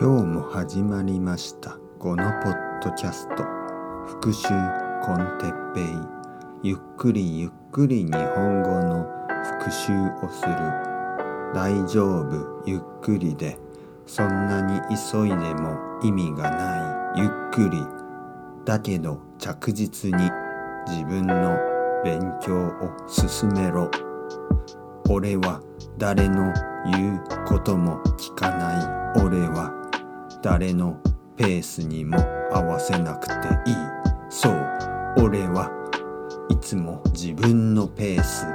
今日も始まりました。このポッドキャスト。復習コンテッペイ。ゆっくりゆっくり日本語の復習をする。大丈夫ゆっくりで。そんなに急いでも意味がない。ゆっくり。だけど着実に。自分の勉強を進めろ。俺は誰の言うことも聞かない。俺は誰のペースにも合わせなくていいそう俺はいつも自分のペース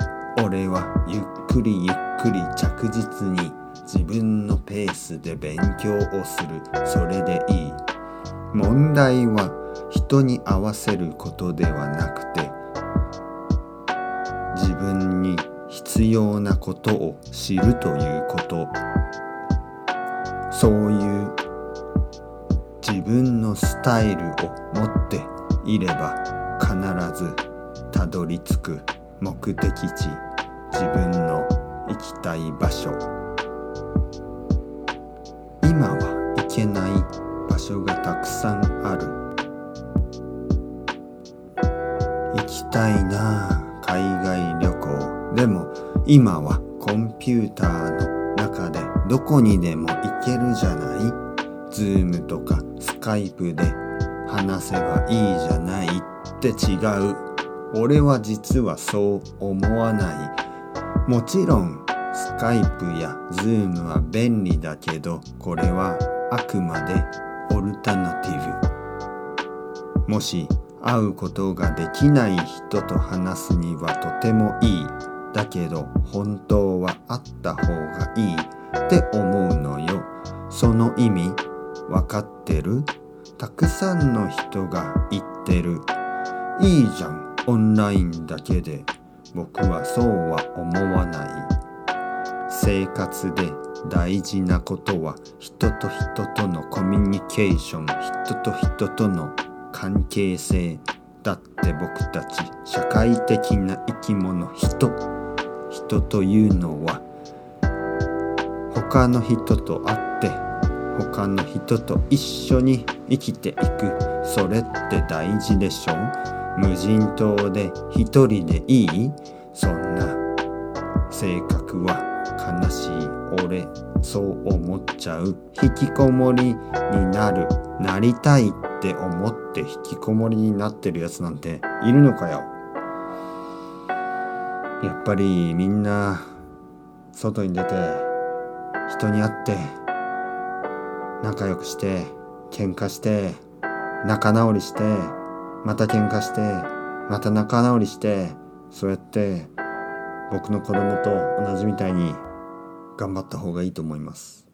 俺はゆっくりゆっくり着実に自分のペースで勉強をする。それでいい。問題は人に合わせることではなくて自分に必要なことを知るということ。そういう自分のスタイルを持っていれば必ずたどり着く目的地自分の行きたい場所。今は行けない場所がたくさんある。行きたいな海外旅行。でも今はコンピューターの中でどこにでも行けるじゃない。ズームとかスカイプで話せばいいじゃないって違う。俺は実はそう思わない。もちろんスカイプやズームは便利だけどこれはあくまでオルタナティブ。もし会うことができない人と話すにはとてもいい。だけど本当は会った方がいいって思うのよ。その意味。わかってる？たくさんの人が言ってる。いいじゃん。オンラインだけで。僕はそうは思わない。生活で大事なことは人と人とのコミュニケーション人と人との関係性だって。僕たち社会的な生き物人。人というのは他の人と会って他の人と一緒に生きていく。それって大事でしょ？無人島で一人でいい。そんな性格は悲しい。俺そう思っちゃう。引きこもりになる。なりたいって思って引きこもりになってるやつなんているのかよ？やっぱりみんな外に出て人に会って仲良くして喧嘩して仲直りしてまた喧嘩してまた仲直りしてそうやって僕の子供と同じみたいに頑張った方がいいと思います。